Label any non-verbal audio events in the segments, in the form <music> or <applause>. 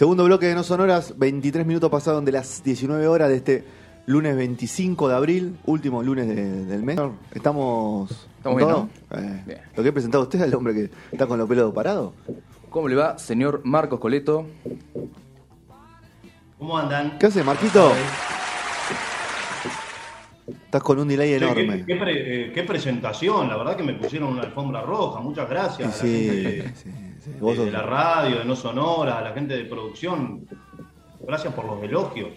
Segundo bloque de No Sonoras, 23 minutos pasaron de las 19 horas de este lunes 25 de abril, último lunes de- del mes. Estamos. Estamos bien, ¿todo? Eh, Bien. Lo que he presentado a usted es el hombre que está con los pelos parados. ¿Cómo le va, señor Marcos Coleto? ¿Cómo andan? ¿Qué hace, Marquito? Estás con un delay enorme. Qué, qué pre- eh, qué presentación, la verdad que me pusieron una alfombra roja, muchas gracias a la sí, gente de, sí, sí. De- la radio, de No Sonora, a la gente de producción. Gracias por los elogios.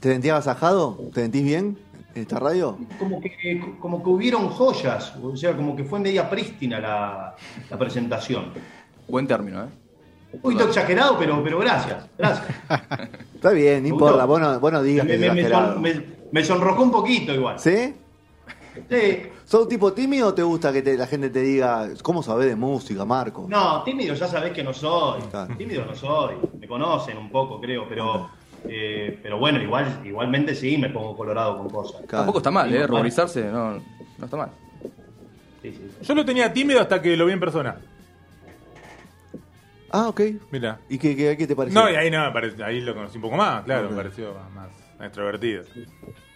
¿Te sentís agasajado? ¿Te sentís bien en esta radio? Como que, como que hubieron joyas, o sea, como que fue media prístina la, la presentación. Buen término, ¿eh? Un poquito exagerado, pero, pero gracias, gracias. <laughs> Está bien, no importa. Vos no, vos no digas Me, que es me- me exagerado. son- me- me sonrojó un poquito igual. ¿Sí? Sí. ¿Sos un tipo tímido o te gusta que te- la gente te diga cómo sabés de música, Marco? No, tímido ya sabés que no soy. Claro. Tímido no soy. Me conocen un poco, creo, pero eh, pero bueno, igual igualmente sí me pongo colorado con cosas. Claro. Tampoco está mal, Sí, ¿eh? Ruborizarse no, no está mal. Sí, sí. Yo lo tenía tímido hasta que lo vi en persona. Ah, ok. Mira. ¿Y qué, qué, qué te pareció? No, y ahí no, ahí lo conocí un poco más, claro, me pareció más extrovertido.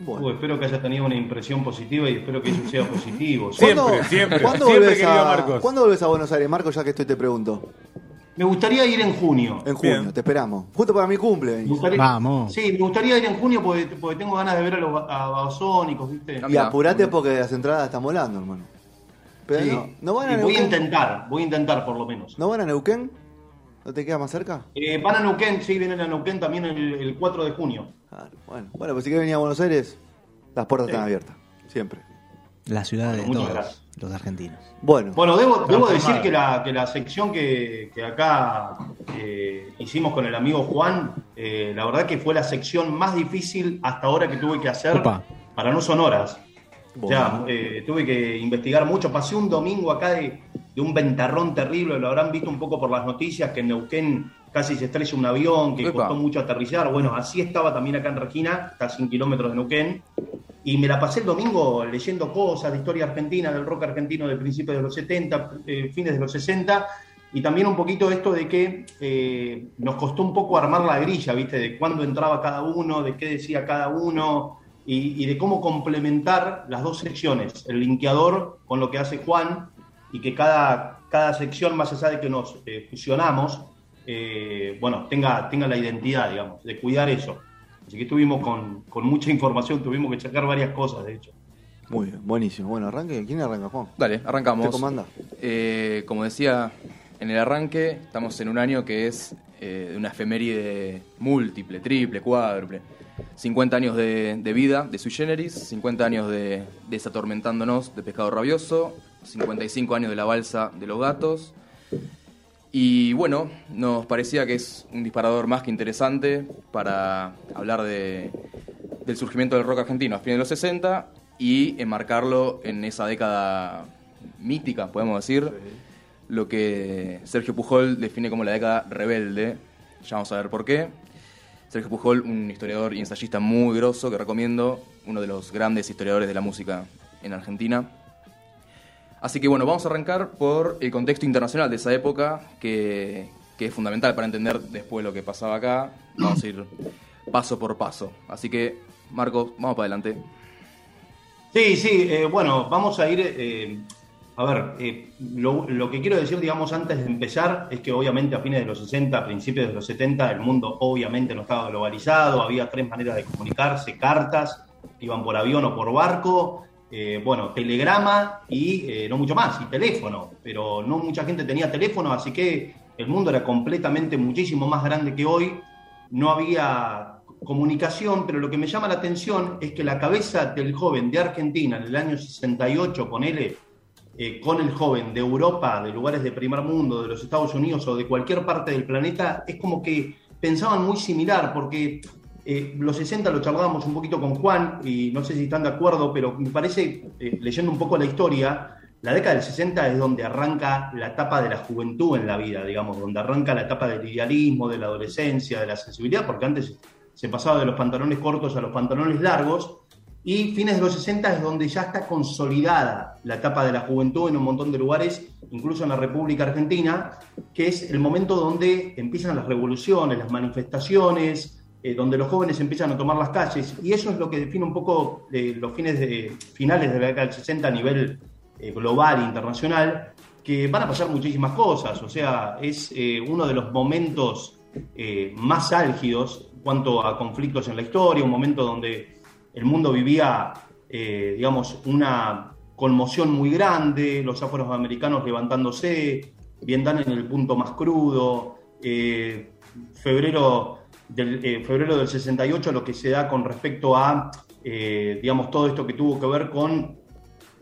Bueno. Uh, espero que haya tenido una impresión positiva y espero que eso sea positivo. Siempre, ¿Cuándo- siempre, ¿cuándo siempre, volvés a, Marcos. ¿Cuándo volvés a Buenos Aires, Marco? Ya que estoy te pregunto. Me gustaría ir en junio. En junio, Bien. te esperamos. Justo para mi cumple. Me gustaría- Vamos. Sí, me gustaría ir en junio porque, porque tengo ganas de ver a los a Babasónicos, ¿viste? Y apurate porque las entradas están volando, hermano. Pero Sí. no, ¿no van a Y voy a intentar, voy a intentar por lo menos. ¿No van a Neuquén? ¿No te queda más cerca? Eh, van a Neuquén, sí, vienen a Neuquén también el, el 4 de junio. Claro, bueno. Bueno, pues si querés venir a Buenos Aires, las puertas Sí. están abiertas. Siempre. La ciudad de muchas todos gracias. los argentinos. Bueno, Bueno, debo, debo decir que la, que la sección que, que acá eh, hicimos con el amigo Juan, eh, la verdad que fue la sección más difícil hasta ahora que tuve que hacer Opa. para no sonoras. O sea, eh, tuve que investigar mucho. Pasé un domingo acá de, de un ventarrón terrible, lo habrán visto un poco por las noticias, que en Neuquén casi se estrella un avión, que Epa. costó mucho aterrizar. Bueno, así estaba también acá en Regina, está a 100 kilómetros de Neuquén. Y me la pasé el domingo leyendo cosas de historia argentina, del rock argentino de principios de los 70, eh, fines de los 60, y también un poquito esto de que eh, nos costó un poco armar la grilla, ¿viste? De cuándo entraba cada uno, de qué decía cada uno, y, y de cómo complementar las dos secciones, el linkeador con lo que hace Juan, y que cada, cada sección, más allá de que nos eh, fusionamos, eh, bueno, tenga, tenga la identidad, digamos, de cuidar eso. Así que estuvimos con, con mucha información, tuvimos que checar varias cosas, de hecho. muy bien, buenísimo. Bueno, arranque. ¿Quién arranca, Juan? Dale, arrancamos. ¿Te comanda? Eh, como decía en el arranque, estamos en un año que es eh, de una efeméride múltiple, triple, cuádruple. 50 años de, de vida de Sui Generis, 50 años de Desatormentándonos de Pescado Rabioso, 55 años de La Balsa de los Gatos. Y bueno, nos parecía que es un disparador más que interesante para hablar de, del surgimiento del rock argentino a fines de los 60 y enmarcarlo en esa década mítica, podemos decir, lo que Sergio Pujol define como la década rebelde. Ya vamos a ver por qué. Sergio Pujol, un historiador y ensayista muy grosso que recomiendo, uno de los grandes historiadores de la música en Argentina. Así que bueno, vamos a arrancar por el contexto internacional de esa época, que, que es fundamental para entender después lo que pasaba acá. Vamos a ir paso por paso. Así que, Marcos, vamos para adelante. Sí, sí, eh, bueno, vamos a ir. eh, a ver, eh, lo, que quiero decir, digamos, antes de empezar, es que obviamente a fines de los 60, a principios de los 70, el mundo obviamente no estaba globalizado, había tres maneras de comunicarse, cartas, iban por avión o por barco, eh, bueno, telegrama y eh, no mucho más, y teléfono, pero no mucha gente tenía teléfono, así que el mundo era completamente muchísimo más grande que hoy, no había comunicación, pero lo que me llama la atención es que la cabeza del joven de Argentina en el año 68, con él, eh, con el joven de Europa, de lugares de primer mundo, de los Estados Unidos o de cualquier parte del planeta, es como que pensaban muy similar, porque eh, los 60 lo charlábamos un poquito con Juan, y no sé si están de acuerdo, pero me parece, eh, leyendo un poco la historia, la década del 60 es donde arranca la etapa de la juventud en la vida, digamos, donde arranca la etapa del idealismo, de la adolescencia, de la sensibilidad, porque antes se pasaba de los pantalones cortos a los pantalones largos, y fines de los 60 es donde ya está consolidada la etapa de la juventud en un montón de lugares, incluso en la República Argentina, que es el momento donde empiezan las revoluciones, las manifestaciones, eh, donde los jóvenes empiezan a tomar las calles, y eso es lo que define un poco eh, los fines de, finales de la década del 60 a nivel eh, global e internacional, que van a pasar muchísimas cosas, o sea, es uno de los momentos más álgidos en cuanto a conflictos en la historia, un momento donde el mundo vivía, digamos, una conmoción muy grande, los afroamericanos levantándose, dan en el punto más crudo, febrero del eh, febrero del 68, lo que se da con respecto a, eh, digamos, todo esto que tuvo que ver con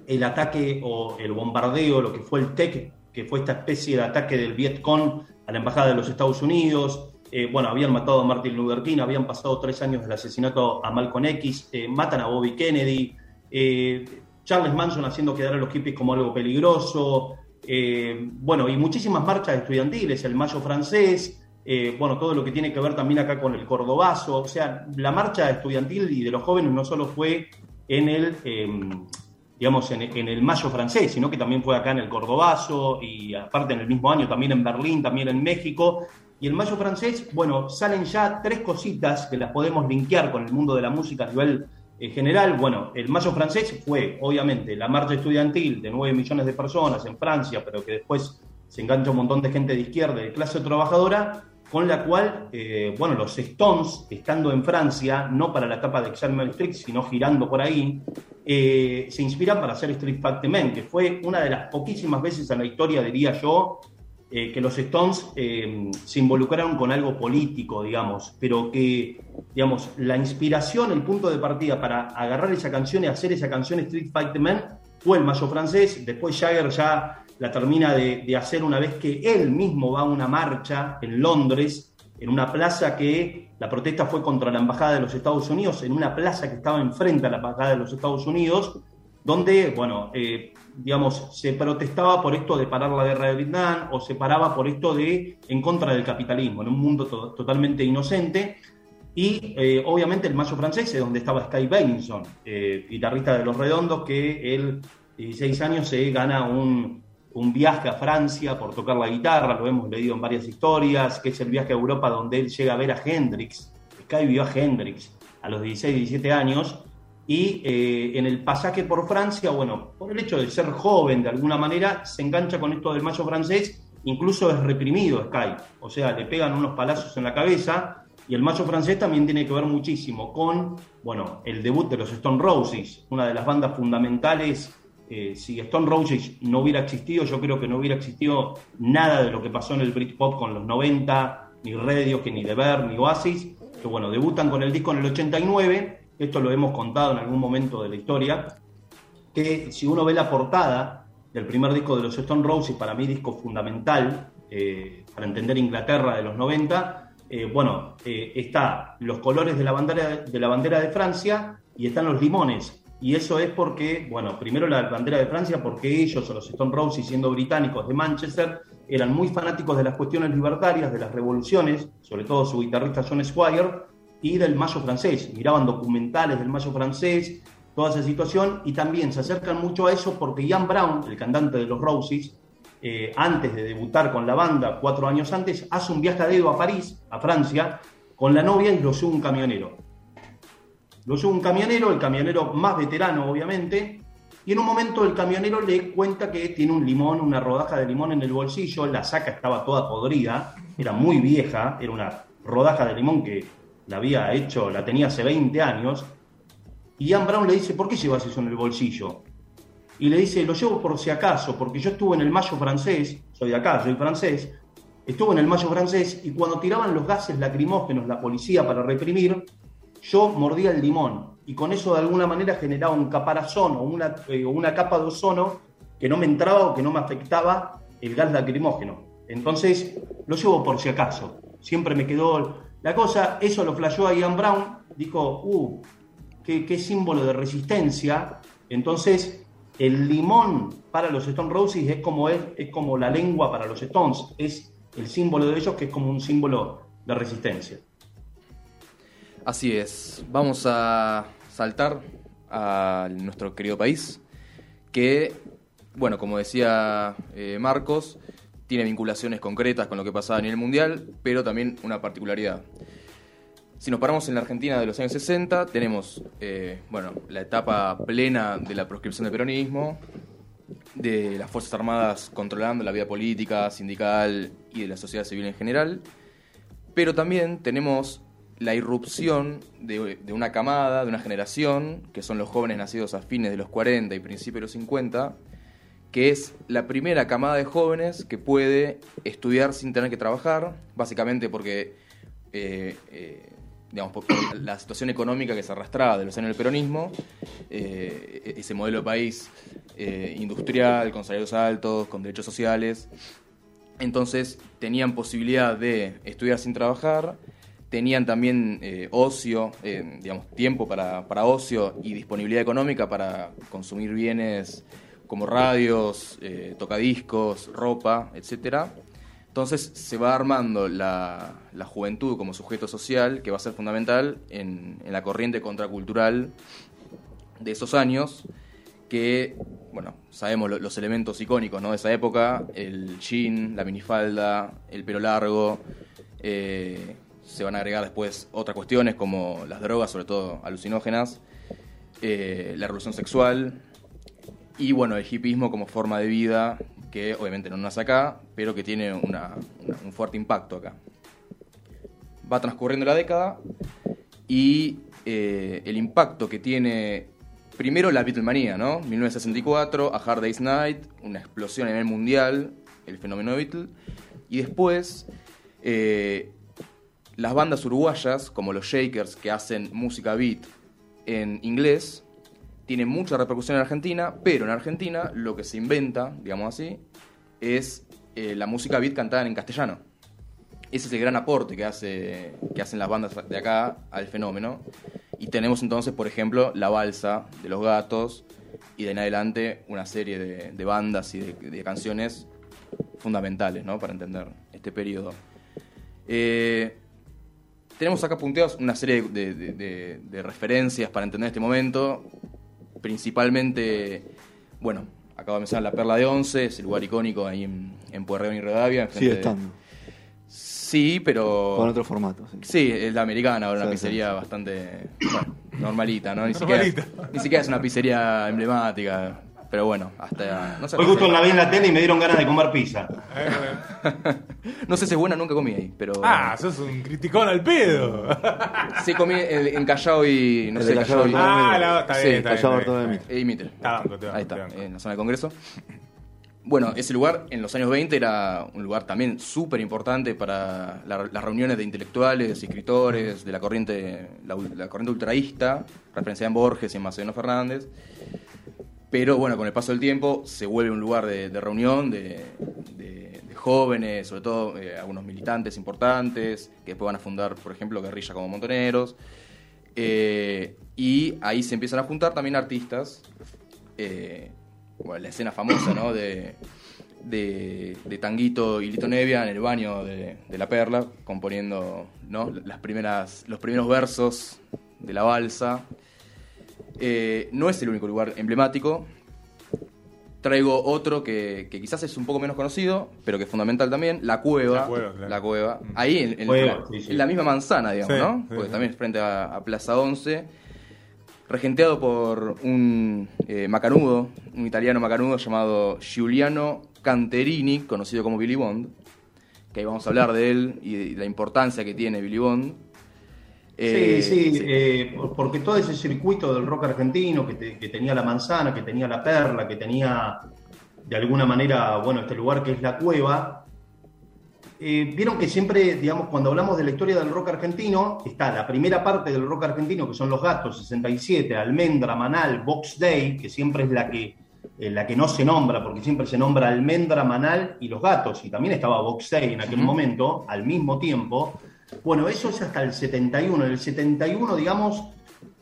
el ataque o el bombardeo, lo que fue el TEC, que fue esta especie de ataque del Vietcong a la Embajada de los Estados Unidos. Eh, bueno, habían matado a Martin Luther King, habían pasado tres años del asesinato a Malcolm X, matan a Bobby Kennedy, Charles Manson haciendo quedar a los hippies como algo peligroso, bueno, y muchísimas marchas estudiantiles, el Mayo francés, eh, bueno, todo lo que tiene que ver también acá con el cordobazo, o sea, la marcha estudiantil y de los jóvenes no solo fue en el, em, digamos, en, el mayo francés, sino que también fue acá en el cordobazo y aparte en el mismo año también en Berlín, también en México. Y el mayo francés, bueno, salen ya tres cositas que las podemos linkear con el mundo de la música a nivel eh, general. Bueno, el mayo francés fue, obviamente, la marcha estudiantil de 9 millones de personas en Francia, pero que después se engancha un montón de gente de izquierda, de clase trabajadora, con la cual, eh, bueno, los Stones, estando en Francia, no para la etapa de Examen Street, sino girando por ahí, eh, se inspiran para hacer Street Fighter Man, que fue una de las poquísimas veces en la historia, diría yo, eh, que los Stones se involucraron con algo político, digamos, pero que, digamos, la inspiración, el punto de partida para agarrar esa canción y hacer esa canción Street Fighter Man fue el mayo francés, después Jagger ya la termina de, hacer una vez que él mismo va a una marcha en Londres, en una plaza que la protesta fue contra la Embajada de los Estados Unidos, en una plaza que estaba enfrente a la Embajada de los Estados Unidos, donde, bueno, eh, digamos, se protestaba por esto de parar la guerra de Vietnam o se paraba por esto de en contra del capitalismo, en un mundo totalmente inocente. Y eh, obviamente el mayo francés donde estaba Sky Benson, eh, guitarrista de Los Redondos, que él, 16 años, se gana un, un viaje a Francia por tocar la guitarra, lo hemos leído en varias historias, que es el viaje a Europa donde él llega a ver a Hendrix. Sky vio a Hendrix a los 16, 17 años, y eh, en el pasaje por Francia, bueno, por el hecho de ser joven de alguna manera, se engancha con esto del mayo francés, incluso es reprimido Sky, o sea, le pegan unos palazos en la cabeza, y el mayo francés también tiene que ver muchísimo con, bueno, el debut de los Stone Roses, una de las bandas fundamentales eh, si Stone Roses no hubiera existido, yo creo que no hubiera existido nada de lo que pasó en el Britpop con los 90, ni Radio, que ni The Bear, ni Oasis, que bueno, debutan con el disco en el 89, esto lo hemos contado en algún momento de la historia, que si uno ve la portada del primer disco de los Stone Roses, para mí disco fundamental eh, para entender Inglaterra de los 90, eh, bueno, está los colores de la, bandera, de la bandera de Francia y están los limones y eso es porque, bueno, primero la bandera de Francia, porque ellos, los Stone Roses, siendo británicos de Manchester, eran muy fanáticos de las cuestiones libertarias, de las revoluciones, sobre todo su guitarrista John Squire, y del Mayo francés. Miraban documentales del Mayo francés, toda esa situación, y también se acercan mucho a eso porque Ian Brown, el cantante de los Roses, eh, antes de debutar con la banda, cuatro años antes, hace un viaje a dedo a París, a Francia, con la novia y lo sube un camionero. Lo sube un camionero, el camionero más veterano, obviamente, y en un momento el camionero le cuenta que tiene un limón, una rodaja de limón en el bolsillo, la saca estaba toda podrida, era muy vieja, era una rodaja de limón que la había hecho, la tenía hace 20 años, y Ian Brown le dice, ¿por qué llevas eso en el bolsillo? Y le dice, lo llevo por si acaso, porque yo estuve en el Mayo francés, soy de acá, soy francés, estuve en el Mayo francés y cuando tiraban los gases lacrimógenos la policía para reprimir, yo mordía el limón y con eso de alguna manera generaba un caparazón o una, eh, una capa de ozono que no me entraba o que no me afectaba el gas lacrimógeno. Entonces, lo llevo por si acaso. Siempre me quedó la cosa, eso lo flasheó a Ian Brown, dijo, uh, qué símbolo de resistencia. Entonces, el limón para los Stone Roses es como, es, es como la lengua para los Stones, es el símbolo de ellos que es como un símbolo de resistencia. Así es, vamos a saltar a nuestro querido país, que, bueno, como decía eh, Marcos, tiene vinculaciones concretas con lo que pasaba a nivel mundial, pero también una particularidad. Si nos paramos en la Argentina de los años 60, tenemos, eh, bueno, la etapa plena de la proscripción del peronismo, de las Fuerzas Armadas controlando la vida política, sindical y de la sociedad civil en general, pero también tenemos la irrupción de, una camada, de una generación, que son los jóvenes nacidos a fines de los 40 y principios de los 50, que es la primera camada de jóvenes que puede estudiar sin tener que trabajar, básicamente porque, eh, eh, digamos, la situación económica que se arrastraba de los años del peronismo, eh, ese modelo de país eh, industrial, con salarios altos, con derechos sociales, entonces tenían posibilidad de estudiar sin trabajar, tenían también eh, ocio, digamos, tiempo para, para ocio y disponibilidad económica para consumir bienes como radios, tocadiscos, ropa, etc. Entonces se va armando la, la juventud como sujeto social que va a ser fundamental en, en la corriente contracultural de esos años que, bueno, sabemos lo- los elementos icónicos ¿no? de esa época, el jean, la minifalda, el pelo largo, eh, se van a agregar después otras cuestiones como las drogas, sobre todo alucinógenas, eh, la revolución sexual y, bueno, el hipismo como forma de vida que obviamente no nace acá, pero que tiene una- un fuerte impacto acá. Va transcurriendo la década y eh, el impacto que tiene primero la Beatlemanía, ¿no? 1964, A Hard Day's Night, una explosión a nivel mundial, el fenómeno Beatle, y después eh, las bandas uruguayas, como los Shakers, que hacen música beat en inglés, tienen mucha repercusión en Argentina, pero en Argentina lo que se inventa, digamos así, es eh, la música beat cantada en castellano. Ese es el gran aporte que, hace, que hacen las bandas de acá al fenómeno. Y tenemos entonces, por ejemplo, La Balsa de los Gatos y de en adelante una serie de, bandas y de, canciones fundamentales ¿no? para entender este periodo. Eh, tenemos acá punteados una serie de referencias para entender este momento. Principalmente, bueno, acabo de mencionar la Perla de Once, es el lugar icónico ahí en, en Pueyrredón y enfrente Sigue de- estando. Sí, pero... Con otro formato. sí. Sí, es la americana, ahora una Sí, pizzería sí. bastante bueno, normalita, ¿no? Ni Normalita. siquiera, ni siquiera es una pizzería emblemática, pero bueno, hasta no sé, Hoy justo la vi en la tele y me dieron ganas de comer pizza. <laughs> no sé si es buena, nunca comí ahí, pero Ah, sos un criticón al pedo. sí comí el- en Callao y no El sé, Callao Callao y ah, la, está Sí, bien, está bien, Callao está bien, Bartolomé. está bien. y Mitre. Banco, banco, Ahí está, en la zona del Congreso. Bueno, ese lugar en los años 20 era un lugar también súper importante para la- las reuniones de intelectuales y escritores de la corriente, la corriente ultraísta, referenciada en Borges y en Macedonio Fernández. Pero bueno, con el paso del tiempo se vuelve un lugar de, reunión de, jóvenes, sobre todo eh, algunos militantes importantes, que después van a fundar, por ejemplo, guerrilla como montoneros. Eh, y ahí se empiezan a juntar también artistas. eh, bueno, la escena famosa, ¿no? De, Tanguito y Lito Nevia en el baño de La Perla, componiendo ¿no? Las primeras, los primeros versos de la balsa. Eh, no es el único lugar emblemático. Traigo otro que, que quizás es un poco menos conocido, pero que es fundamental también, La Cueva. La Cueva, claro. La Cueva. Ahí en, en- Cueva, sí, sí. en la misma manzana, digamos, Sí, ¿no? sí, Porque sí. también es frente a, a Plaza 11 regenteado por un eh, macanudo, un italiano macanudo llamado Giuliano Canterini, conocido como Billy Bond, que ahí vamos a hablar de él y de la importancia que tiene Billy Bond. Eh, sí, sí, eh, por- porque todo ese circuito del rock argentino que, te- que tenía la manzana, que tenía la perla, que tenía de alguna manera, bueno, este lugar que es la cueva, eh, vieron que siempre, digamos, cuando hablamos de la historia del rock argentino, está la primera parte del rock argentino, que son los gatos, 67, Almendra, Manal, Box Day, que siempre es la que, eh, la que no se nombra, porque siempre se nombra Almendra, Manal y los gatos, y también estaba Box Day en aquel momento, al mismo tiempo. Bueno, eso es hasta el 71. En el 71, digamos,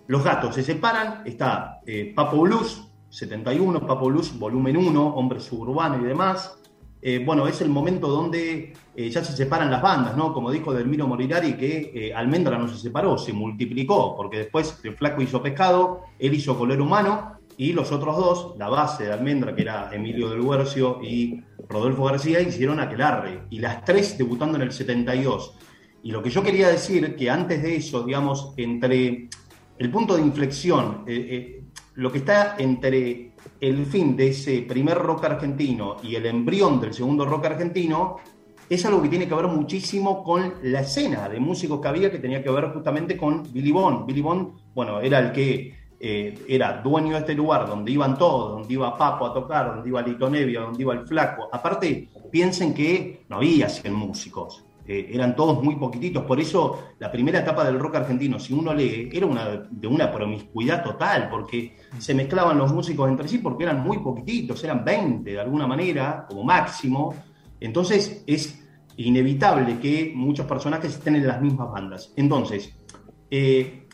los gatos se separan, está eh, Papo Blues, 71, Papo Blues, volumen 1, Hombre Suburbano y demás. Eh, bueno, es el momento donde eh, ya se separan las bandas, ¿no? Como dijo Delmiro Morinari, que Almendra no se separó, se multiplicó, porque después el Flaco hizo Pescado, él hizo Color Humano, y los otros dos, la base de Almendra, que era Emilio del Huercio y Rodolfo García, hicieron Aquelarre, y las tres debutando en el 72. Y lo que yo quería decir, que antes de eso, digamos, entre el punto de inflexión, eh, eh, lo que está entre el fin de ese primer rock argentino y el embrión del segundo rock argentino, es algo que tiene que ver muchísimo con la escena de músicos que había, que tenía que ver justamente con Billy Bond. Billy Bond, bueno, era el que eh, era dueño de este lugar, donde iban todos, donde iba Papo a tocar, donde iba Lito Nevia, donde iba el Flaco. Aparte, piensen que no había 100 músicos, eh, eran todos muy poquititos. Por eso, la primera etapa del rock argentino, si uno lee, era una, de una promiscuidad total, porque se mezclaban los músicos entre sí, porque eran muy poquititos, eran 20 de alguna manera, como máximo. Entonces, es inevitable que muchos personajes estén en las mismas bandas. Entonces, eh,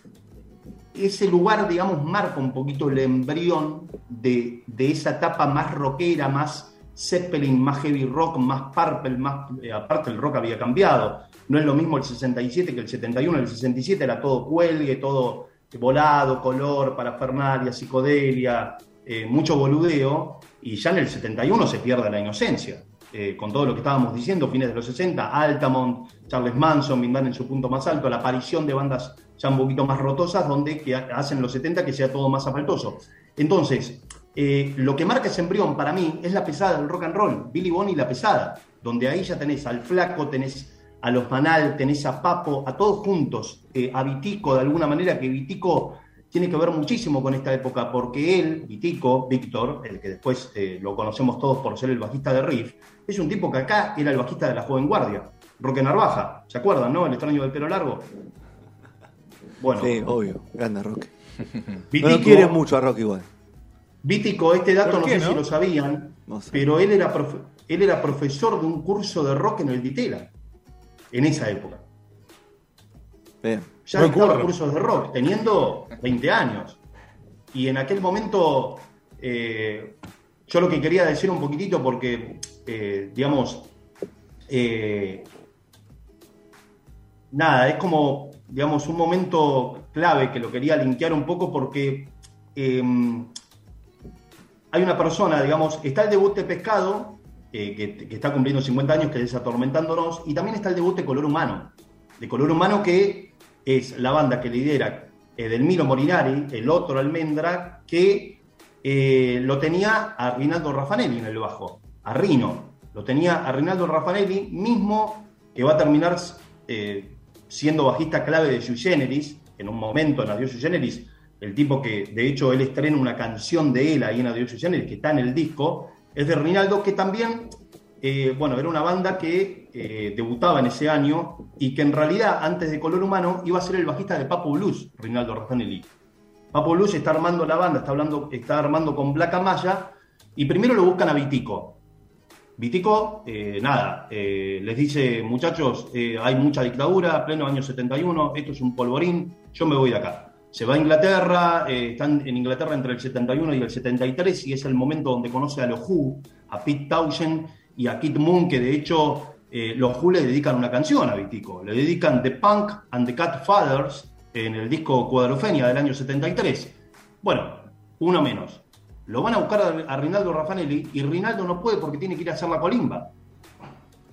ese lugar, digamos, marca un poquito el embrión de, de esa etapa más rockera, más Zeppelin, más heavy rock, más Purple, más, eh, aparte el rock había cambiado. No es lo mismo el 67 que el 71. El 67 era todo cuelgue, todo volado, color, parafernalia, psicodelia, eh, mucho boludeo. Y ya en el 71 se pierde la inocencia. Eh, con todo lo que estábamos diciendo, fines de los 60, Altamont, Charles Manson, Mindan en su punto más alto, la aparición de bandas ya un poquito más rotosas, donde que hacen los 70 que sea todo más asfaltoso. Entonces, eh, lo que marca ese embrión para mí es la pesada del rock and roll, Billy Bonnie y la pesada, donde ahí ya tenés al flaco, tenés a los Manal, tenés a Papo, a todos juntos, eh, a Vitico de alguna manera, que Vitico tiene que ver muchísimo con esta época, porque él, Vitico, Víctor, el que después eh, lo conocemos todos por ser el bajista de Riff, es un tipo que acá era el bajista de la Joven Guardia, Roque Narvaja, ¿se acuerdan, no? El extraño del pelo largo. Bueno, Sí, obvio, Rock. No <laughs> Vitico, lo quiere mucho a Rock igual. Vítico, este dato ¿Por no qué, sé no? si lo sabían, No sé. pero él era, profe- él era profesor de un curso de rock en el Ditela, en esa época. Bien. Ya Buen dictaba curro. cursos de rock, teniendo 20 años. Y en aquel momento, eh, yo lo que quería decir un poquitito, porque, eh, digamos, eh, nada, es como, digamos, un momento clave que lo quería linkear un poco porque eh, hay una persona, digamos, está el debut de Pescado, eh, que, está cumpliendo 50 años, que es Atormentándonos, y también está el debut de Color Humano, de Color Humano que es la banda que lidera Edelmiro Morinari, el otro Almendra, que eh, lo tenía a Rinaldo Raffanelli en el bajo, a Rino, lo tenía a Rinaldo Raffanelli, mismo que va a terminar eh, siendo bajista clave de Sui Generis, en un momento en Adiós Sui Generis, el tipo que de hecho él estrena una canción de él ahí en Adiós Sui Generis, que está en el disco, es de Rinaldo, que también, eh, bueno, era una banda que eh, debutaba en ese año y que en realidad antes de Color Humano iba a ser el bajista de Papo Blues, Rinaldo Raffanelli. Papo Blues está armando la banda, está, hablando, está armando con Black Amaya y primero lo buscan a Vitico. Vitico, eh, nada, eh, les dice, muchachos, hay mucha dictadura, pleno año 71, esto es un polvorín, yo me voy de acá. Se va a Inglaterra, eh, están en Inglaterra entre el 71 y el 73 y es el momento donde conoce a los Who, a Pete Townshend y a Kid Moon, que de hecho eh, los Who le dedican una canción a Vitico, le dedican The Punk and the Cat Fathers en el disco Cuadrofenia del año 73. Bueno, uno menos. Lo van a buscar a, a Rinaldo Raffanelli y Rinaldo no puede porque tiene que ir a hacer la colimba.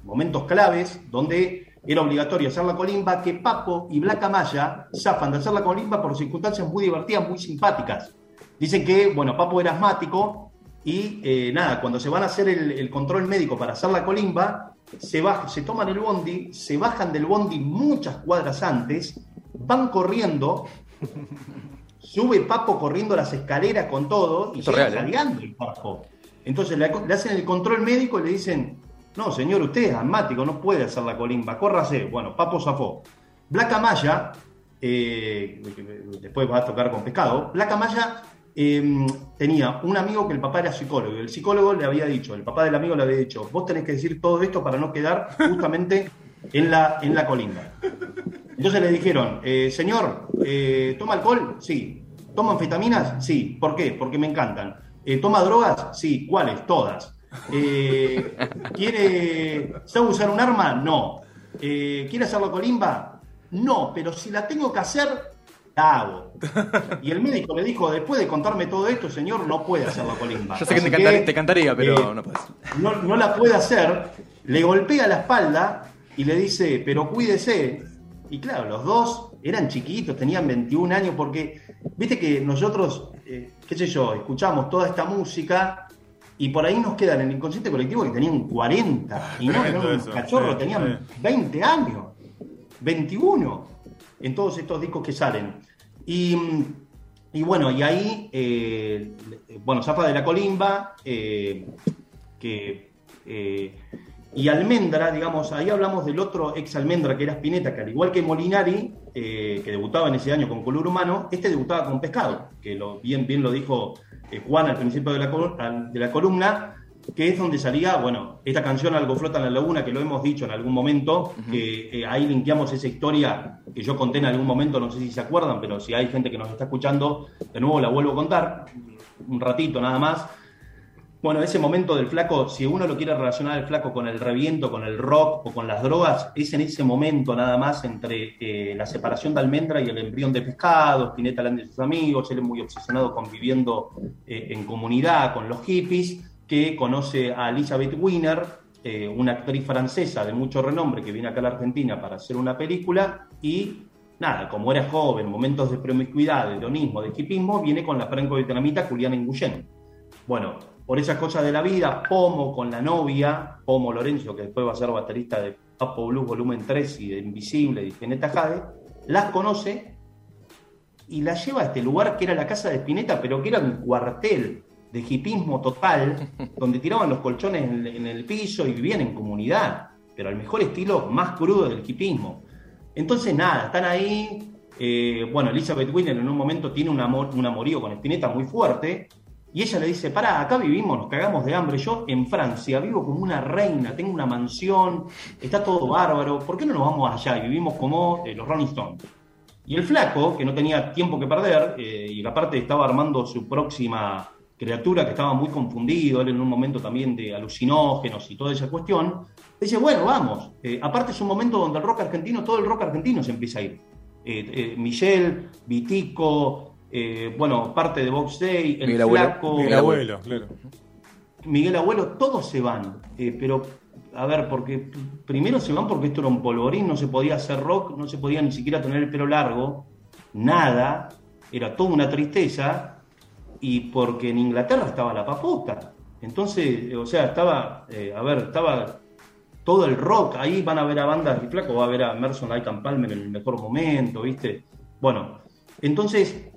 Momentos claves donde era obligatorio hacer la colimba, que Papo y Black Amaya zafan de hacer la colimba por circunstancias muy divertidas, muy simpáticas. Dicen que, bueno, Papo era asmático y eh, nada, cuando se van a hacer el, el control médico para hacer la colimba, se, baj- se toman el bondi, se bajan del bondi muchas cuadras antes, van corriendo, sube Papo corriendo las escaleras con todo y es real, ¿eh? el Papo. Entonces le, le hacen el control médico y le dicen, No, señor, usted es asmático, no puede hacer la colimba, córrase. Bueno, Papo zafó. Black Amaya, eh, después va a tocar con pescado, Black Amaya eh, tenía un amigo que el papá era psicólogo, el psicólogo le había dicho, el papá del amigo le había dicho, vos tenés que decir todo esto para no quedar justamente en la, en la colimba. Entonces le dijeron, eh, señor, eh, ¿toma alcohol? Sí. ¿Toma anfetaminas? Sí. ¿Por qué? Porque me encantan. Eh, ¿Toma drogas? Sí. ¿Cuáles? Todas. Eh, ¿Quiere sabe usar un arma? No. Eh, ¿Quiere hacerlo colimba? No, pero si la tengo que hacer, la hago. Y el médico le dijo, después de contarme todo esto, señor, no puede hacerlo colimba. Yo sé que te, cantaría, pero eh, no puedes. no, no la puede hacer, le golpea la espalda y le dice, pero cuídese. Y claro, los dos eran chiquitos, tenían 21 años, porque viste que nosotros, eh, qué sé yo, escuchamos toda esta música y por ahí nos quedan en el inconsciente colectivo que tenían 40 y no, eran unos cachorros, tenían sí. 20 años, 21 en todos estos discos que salen. Y, y bueno, y ahí, eh, bueno, Zafa de la Colimba, eh, que, eh, y Almendra, digamos, ahí hablamos del otro ex Almendra que era Spinetta, que al igual que Molinari, eh, que debutaba en ese año con Color Humano, este debutaba con Pescado, que lo, bien, bien lo dijo eh, Juan al principio de la, de la columna, que es donde salía, bueno, esta canción Algo flota en la laguna, que lo hemos dicho en algún momento, que eh, ahí linkeamos esa historia que yo conté en algún momento, no sé si se acuerdan, pero si hay gente que nos está escuchando, de nuevo la vuelvo a contar, un ratito nada más. Bueno, ese momento del flaco, si uno lo quiere relacionar al flaco con el reviento, con el rock o con las drogas, es en ese momento nada más entre eh, la separación de almendra y el embrión de pescado, Spinetta Land y sus amigos, él es muy obsesionado con viviendo eh, en comunidad con los hippies, que conoce a Elizabeth Wiener, eh, una actriz francesa de mucho renombre que viene acá a la Argentina para hacer una película y nada, como era joven, momentos de promiscuidad, de hedonismo, de hipismo, viene con la franco-vietnamita Juliana Nguyen. Bueno, por esas cosas de la vida, Pomo con la novia, Pomo Lorenzo, que después va a ser baterista de Papo Blues Volumen 3 y de Invisible y Spinetta Jade, las conoce y las lleva a este lugar que era la casa de Spinetta, pero que era un cuartel de hipismo total, <laughs> donde tiraban los colchones en, en el piso y vivían en comunidad, pero al mejor estilo más crudo del hipismo. Entonces, nada, están ahí. eh, bueno, Elizabeth Wiener en un momento tiene un, amor, un amorío con Spinetta muy fuerte. Y ella le dice: Pará, acá vivimos, nos cagamos de hambre. Yo en Francia vivo como una reina, tengo una mansión, está todo bárbaro. ¿Por qué no nos vamos allá y vivimos como eh, los Rolling Stones? Y el flaco, que no tenía tiempo que perder, eh, y aparte estaba armando su próxima criatura, que estaba muy confundido, él en un momento también de alucinógenos y toda esa cuestión, dice, bueno, vamos. Eh, aparte es un momento donde el rock argentino, todo el rock argentino se empieza a ir. Michelle, Vitico, eh, bueno, parte de Box Day, el Miguel Abuelo. flaco, El abuelo, claro. Miguel Abuelo, todos se van. Eh, pero, a ver, porque primero se van porque esto era un polvorín, no se podía hacer rock, no se podía ni siquiera tener el pelo largo, nada, era toda una tristeza, y porque en Inglaterra estaba la papota. Entonces, eh, o sea, estaba, eh, a ver, estaba todo el rock, ahí van a ver a bandas y flaco, va a ver a Emerson Lake and Palmer en el mejor momento, ¿viste? Bueno, entonces,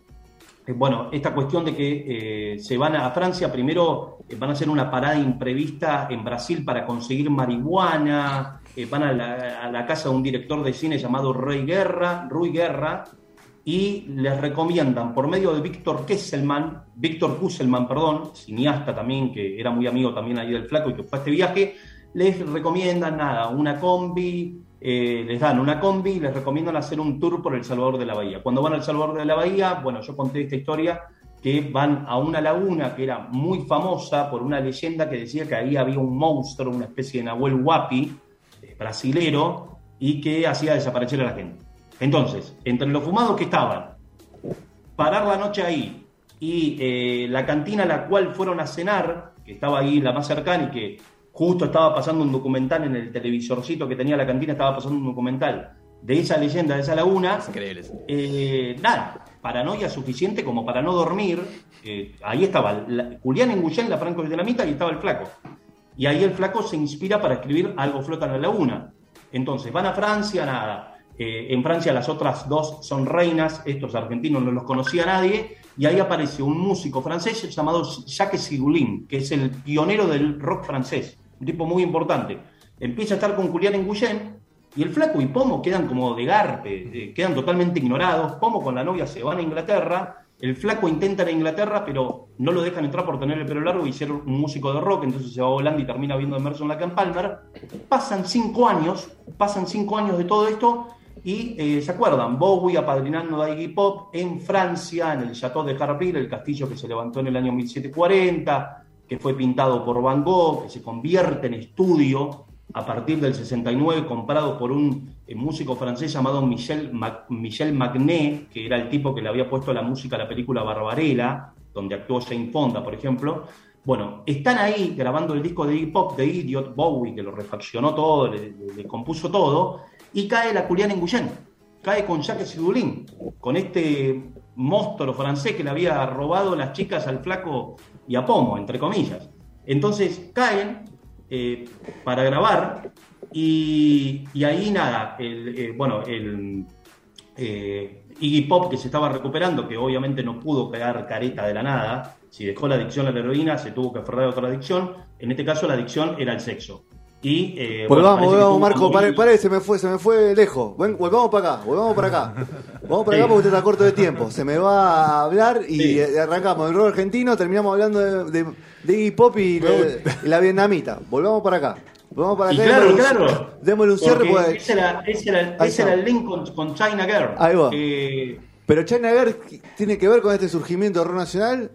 bueno, esta cuestión de que eh, se van a Francia, primero eh, van a hacer una parada imprevista en Brasil para conseguir marihuana, eh, van a la, casa de un director de cine llamado Rui Guerra, Rui Guerra, y les recomiendan por medio de Víctor Kesselman, Víctor Kusselman, perdón, cineasta también, que era muy amigo también ahí del flaco y que fue a este viaje, les recomiendan nada, una combi, eh, les dan una combi y les recomiendan hacer un tour por El Salvador de la Bahía. Cuando van al Salvador de la Bahía, bueno, yo conté esta historia, que van a una laguna que era muy famosa por una leyenda que decía que ahí había un monstruo, una especie de Nahuel Huapi, eh, brasilero, y que hacía desaparecer a la gente. Entonces, entre los fumados que estaban, parar la noche ahí y eh, la cantina a la cual fueron a cenar, que estaba ahí la más cercana y que justo estaba pasando un documental en el televisorcito que tenía la cantina, estaba pasando un documental de esa leyenda, de esa laguna, increíble. eh, nada, paranoia suficiente como para no dormir. eh, ahí estaba la- Julián Engullén, la franco vietnamita, y estaba el flaco. Y ahí el flaco se inspira para escribir Algo flota en la laguna. Entonces, van a Francia, nada. Eh, en Francia las otras dos son reinas, estos argentinos no los conocía nadie, y ahí aparece un músico francés llamado Jacques Sigoulin, que es el pionero del rock francés. Un tipo muy importante. Empieza a estar con Julián en Guyen y el flaco y Pomo quedan como de garpe, quedan totalmente ignorados. Pomo con la novia se van a Inglaterra, el flaco intenta ir a Inglaterra, pero no lo dejan entrar por tener el pelo largo y ser un músico de rock, entonces se va a Holanda y termina viendo a Emerson Lake and Palmer. Pasan cinco años, pasan cinco años de todo esto y eh, se acuerdan, Bowie apadrinando a Iggy Pop en Francia, en el Chateau de Harville, el castillo que se levantó en el año 1740, que fue pintado por Van Gogh, que se convierte en estudio a partir del 69, comprado por un eh, músico francés llamado Michel, Michel Magnet, que era el tipo que le había puesto la música a la película Barbarella, donde actuó Jane Fonda, por ejemplo. Bueno, están ahí grabando el disco de hip hop de Idiot Bowie, que lo refaccionó todo, le, compuso todo, y cae la Julián en Guyen, cae con Jacques Hidoulin, con este monstruo francés que le había robado las chicas al flaco y a Pomo, entre comillas. Entonces caen eh, para grabar y, y ahí nada, el, eh, bueno, el eh, Iggy Pop que se estaba recuperando, que obviamente no pudo quedar careta de la nada, si dejó la adicción a la heroína se tuvo que aferrar a otra adicción, en este caso la adicción era el sexo. Y, eh, Volvamos, volvamos, Marco, pare, pare, se me fue, se me fue lejos. Ven, volvamos para acá, volvamos para acá. Vamos para acá porque usted está corto de tiempo. Se me va a hablar y Sí. arrancamos el rock argentino, terminamos hablando de, de, de hip hop y, la vietnamita. Volvamos para acá. Volvamos para Y acá. claro, claro. Démosle un cierre Porque ese era, ese era- ese era el link con, con China Girl. Ahí va. Pero China Girl tiene que ver con este surgimiento de rock nacional.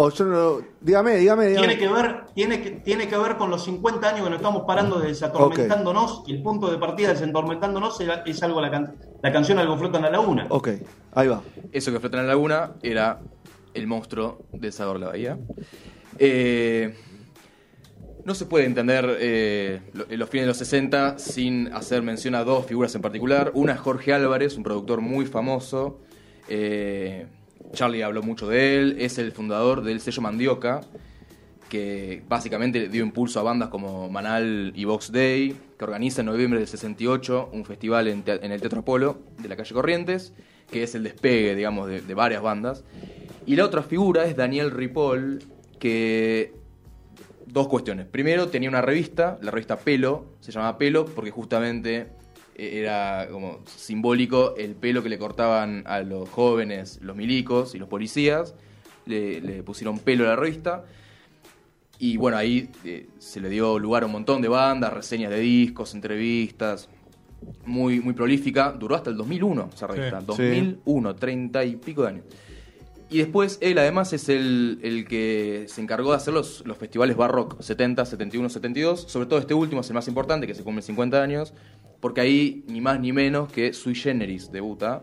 O yo no lo- dígame, dígame, dígame. Tiene que, ver, tiene, que, tiene que ver con los 50 años que nos estamos parando de desatormentándonos. Y el punto de partida de desatormentándonos era- es algo la, can- la canción Algo flota en la laguna. Ok, ahí va. Eso que flota en la laguna era el monstruo de la Bahía. Eh, no se puede entender eh, lo- los fines de los 60 sin hacer mención a dos figuras en particular. Una es Jorge Álvarez, un productor muy famoso. Eh, Charlie habló mucho de él. Es el fundador del sello Mandioca, que básicamente dio impulso a bandas como Manal y Vox Day, que organiza en noviembre del 68 un festival en, el Teatro Apolo de la calle Corrientes, que es el despegue, digamos, de, varias bandas. Y la otra figura es Daniel Ripoll, que... Dos cuestiones. Primero, tenía una revista, la revista Pelo, se llamaba Pelo porque justamente era como simbólico el pelo que le cortaban a los jóvenes, los milicos y los policías. Le, le pusieron pelo a la revista. Y bueno, ahí eh, se le dio lugar a un montón de bandas, reseñas de discos, entrevistas. Muy, muy prolífica. Duró hasta el 2001 esa revista. Sí. 2001, 30 y pico de años. Y después él además es el, el que se encargó de hacer los, los festivales Barrock 70, 71, 72. Sobre todo este último es el más importante, que se cumple 50 años. Porque ahí ni más ni menos que Sui Generis debuta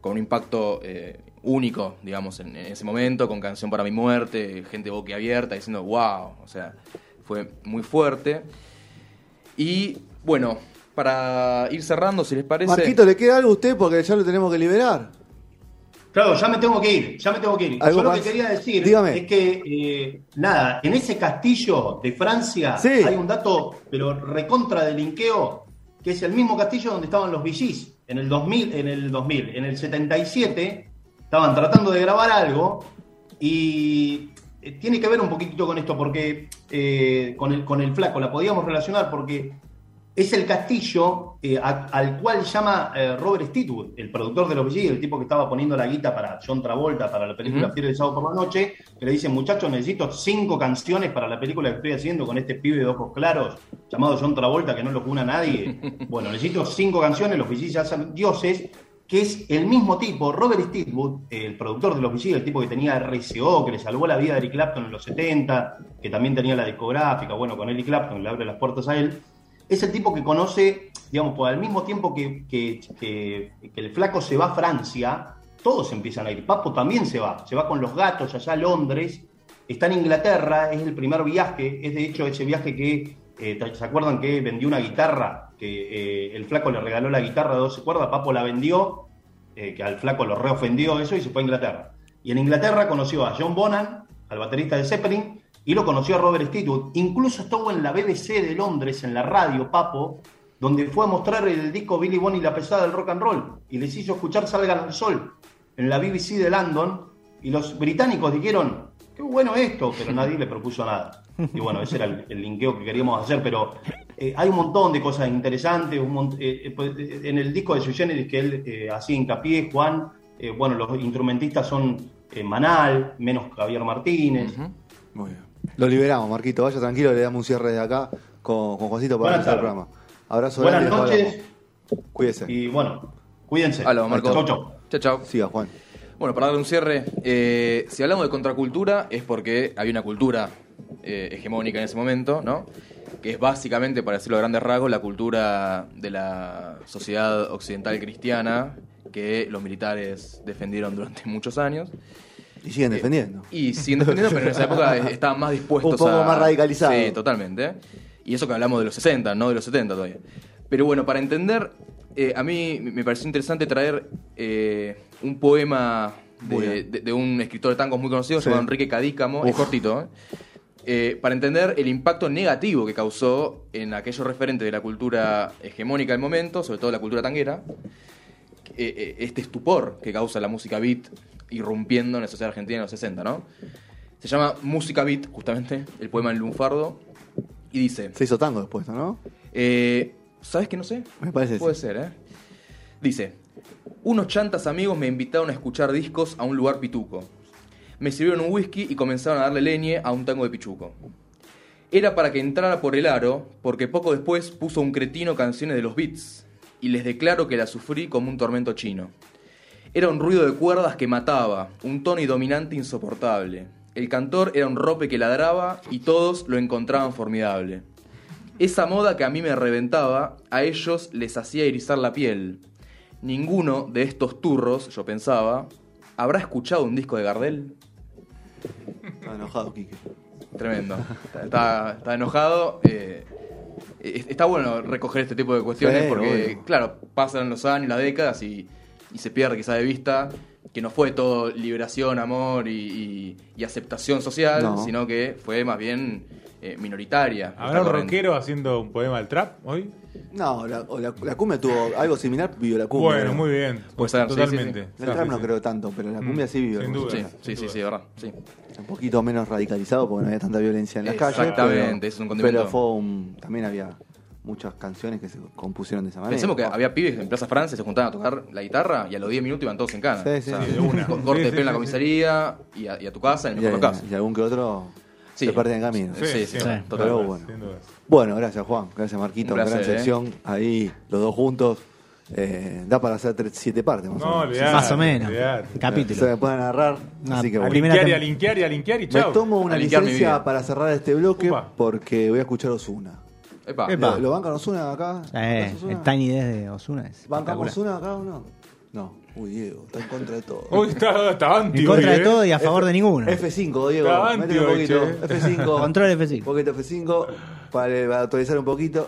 con un impacto eh, único, digamos, en, en ese momento, con Canción para mi muerte, gente boquiabierta diciendo wow, o sea, fue muy fuerte. Y bueno, para ir cerrando, si les parece... Marquito, ¿le queda algo a usted? Porque ya lo tenemos que liberar. Claro, ya me tengo que ir, ya me tengo que ir. ¿Algo Yo lo que quería decir Dígame. es que, eh, nada, en ese castillo de Francia Sí. hay un dato, pero recontra de linkeo, es el mismo castillo donde estaban los VGs. En el 2000, en el 2000, en el 77, estaban tratando de grabar algo y eh, tiene que ver un poquitito con esto, porque eh, con, el, con el flaco la podíamos relacionar porque es el castillo eh, a- al cual llama eh, Robert Stitwood, el productor de los el tipo que estaba poniendo la guita para John Travolta, para la película Ujú. Fiebre del Sábado por la Noche, que le dice, muchachos, necesito cinco canciones para la película que estoy haciendo con este pibe de ojos claros llamado John Travolta, que no lo cuna nadie. <laughs> Bueno, necesito cinco canciones, los VG ya son dioses, que es el mismo tipo, Robert Stitwood, el productor de los el tipo que tenía RCO, que le salvó la vida a Eric Clapton en los 70, que también tenía la discográfica, bueno, con Eric Clapton le abre las puertas a él es el tipo que conoce, digamos, por al mismo tiempo que, que- que- que el flaco se va a Francia, todos empiezan a ir. Papo también se va, se va con los gatos allá a Londres, está en Inglaterra, es el primer viaje, es de hecho ese viaje que, eh, ¿se acuerdan que vendió una guitarra? Que eh, el flaco le regaló la guitarra de 12 cuerdas, Papo la vendió, eh, que al flaco lo reofendió eso y se fue a Inglaterra. Y en Inglaterra conoció a John Bonham, al baterista de Zeppelin, y lo conoció a Robert Stitwood. Incluso estuvo en la BBC de Londres, en la radio, Papo, donde fue a mostrar el disco Billy Bonnie y la pesada del rock and roll, y les hizo escuchar Salgan al Sol, en la BBC de London, y los británicos dijeron, qué bueno esto, pero nadie le propuso nada. Y bueno, ese era el, linkeo que queríamos hacer, pero eh, hay un montón de cosas interesantes. un eh, eh, pues, eh, en el disco de Sui que él eh, hacía hincapié, Juan, bueno, los instrumentistas son Manal, menos Javier Martínez. Muy bien. Lo liberamos, Marquito. Vaya tranquilo, le damos un cierre de acá con, con Juancito para empezar el programa. Abrazo Buenas grande, noches. Cuídese. y bueno, cuídense. Hola, Marco. Chau, chau. Chao, chao. Siga, Juan. Bueno, para darle un cierre, eh, si hablamos de contracultura es porque hay una cultura eh, hegemónica en ese momento, ¿no? Que es básicamente, para decirlo a grandes rasgos, la cultura de la sociedad occidental cristiana que los militares defendieron durante <laughs> muchos años. Y siguen defendiendo. Y siguen defendiendo, pero en esa época <laughs> estaban más dispuestos Un poco a... más radicalizados. Sí, totalmente. Y eso que hablamos de los 60, no de los 70 todavía. Pero bueno, para entender, eh, a mí me pareció interesante traer eh, un poema de, bien. de- de un escritor de tangos muy conocido Sí. llamado Enrique Cadícamo, es Uf. cortito, ¿eh? Eh, para entender el impacto negativo que causó en aquellos referentes de la cultura hegemónica del momento, sobre todo la cultura tanguera, eh, eh, este estupor que causa la música beat irrumpiendo en la sociedad argentina en los 60, ¿no? Se llama Música Beat, justamente, el poema en lunfardo, y dice, Se hizo tango después, ¿no? eh, ¿sabes qué no sé? Me parece Puede sí. ser, ¿eh? Dice, unos chantas amigos me invitaron a escuchar discos a un lugar pituco. Me sirvieron un whisky y comenzaron a darle leñe a un tango de pichuco. Era para que entrara por el aro, porque poco después puso un cretino canciones de los beats, y les declaro que la sufrí como un tormento chino. Era un ruido de cuerdas que mataba, un tono y dominante insoportable. El cantor era un rope que ladraba y todos lo encontraban formidable. Esa moda que a mí me reventaba, a ellos les hacía erizar la piel. Ninguno de estos turros, yo pensaba, ¿habrá escuchado un disco de Gardel? Está enojado, Quique. Tremendo. Está, está- está enojado. eh, eh, está bueno recoger este tipo de cuestiones Sí, porque, claro, pasan los años, las décadas y, y se pierde quizá de vista que no fue todo liberación, amor y, y- y aceptación social, No. sino que fue más bien eh, minoritaria. ¿Habrá un corriente. rockero haciendo un poema al trap hoy? No, la, o la, la cumbia tuvo algo similar, vivió la cumbia. Bueno, ¿no? muy bien. Puede ser, sí, Totalmente. El trap no creo tanto, pero la cumbia sí vivió. sin duda. Sí, similar. sí, sí, sí, verdad. Sí. Un poquito menos radicalizado porque no había tanta violencia en las calles. Exactamente, pero- es un condimento. Pero fue un- también había muchas canciones que se compusieron de esa manera. Pensemos que había pibes en Plaza Francia se juntaban a tocar la guitarra y a los 10 minutos iban todos en cana. Sí, sí, sí, de una. co- Corte Sí, de sí, pelo en la sí, comisaría y, a, y a tu casa, en el y, mejor los casos. y algún que otro Sí. se perdía en camino. Sí, sí. Pero bueno. Bueno, gracias Juan, gracias Marquito, placer, gran ¿eh? sección. Ahí los dos juntos. Eh, da para hacer tres- siete partes más No, o menos. Más o menos. olvidate. Se Capítulo. me pueden narrar, No, así que a bueno. A linkear y a linkear y a linkear y Me chao. tomo una licencia para cerrar este bloque Upa. porque voy a escuchar Osuna. Epa. Epa. ¿Lo, ¿Lo bancan Osuna acá? Eh, ¿Bancan el Tiny Desk de Osuna es ¿Bancamos espectacular. Osuna acá o no? No. Uy, Diego, está en contra de todo. Hoy está, está anti En contra de ¿eh? todo y a favor de ninguno. F5, Diego, Está métele un anti poquito. hoy, che. F5. <laughs> Control Un F5. poquito F5 para, para actualizar un poquito.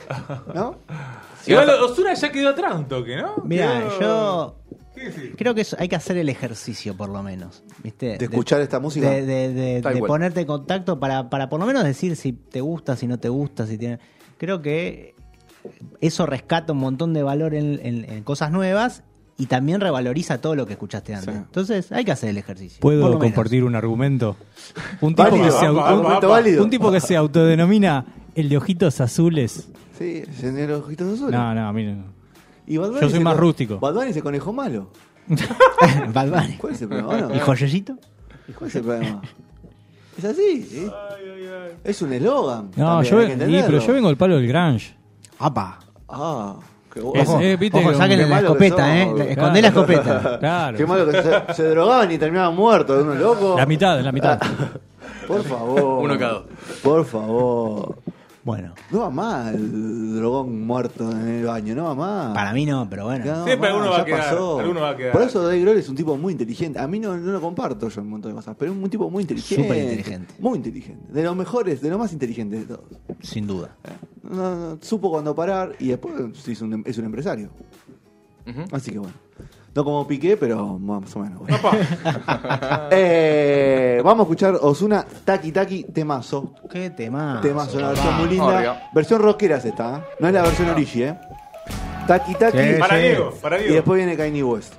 ¿No? <laughs> Igual Osuna ya quedó atrás un toque, ¿no? Mira, Quedó- yo creo que hay que hacer el ejercicio por lo menos. ¿viste? De escuchar esta música. De, de- de- Tal de cual. ponerte en contacto para, para por lo menos decir si te gusta, si no te gusta, si tiene. Creo que eso rescata un montón de valor en, en- en cosas nuevas y también revaloriza todo lo que escuchaste antes. Sí. Entonces hay que hacer el ejercicio. ¿Puedo compartir un argumento? Un tipo, Válido, que se, un- tipo que se autodenomina el de ojitos azules. Sí, señor Ojitos Azules. No, no, miren. Y Yo soy más rústico. Bad Bunny se conejó malo. <laughs> <laughs> ¿Cuál es el problema? ¿Y Joyellito? ¿Y ¿Cuál es el problema? Es así, ¿sí? Es un eslogan. No, también, yo, hay que sí, pero yo vengo del palo del grunge. ¡Apa! Ah, qué Es- bueno. eh, viste Ojo, que- saquen qué la malo que escopeta, ¿eh? boludo. Escondé la escopeta. <laughs> Claro. Qué malo que se, se drogaban y terminaban muertos, uno loco. La mitad, la mitad. <laughs> Por favor. Uno cada dos. Por favor. Bueno, No va más el drogón muerto en el baño, no va más. para mí no, pero bueno. No, Siempre alguno va a quedar, pasó. alguno va a quedar. Por eso Dave Grohl es un tipo muy inteligente. A mí no, no lo comparto yo en un montón de cosas, pero es un tipo muy inteligente. Súper inteligente. Muy inteligente. De los mejores, de los más inteligentes de todos. Sin duda. No, no, supo cuándo parar y después hizo un- es un empresario. Así que bueno. No como Piqué, pero más o menos. bueno. <laughs> Eh, vamos a escuchar Osuna Taki Taki Temazo. Qué tema. Temazo, una versión muy linda. Obvio. Versión rockera es esta, ¿eh? No es la versión origi, ¿eh? Taki Taki. Sí, Para sí. Diego, para Y Diego. después viene Kanye West.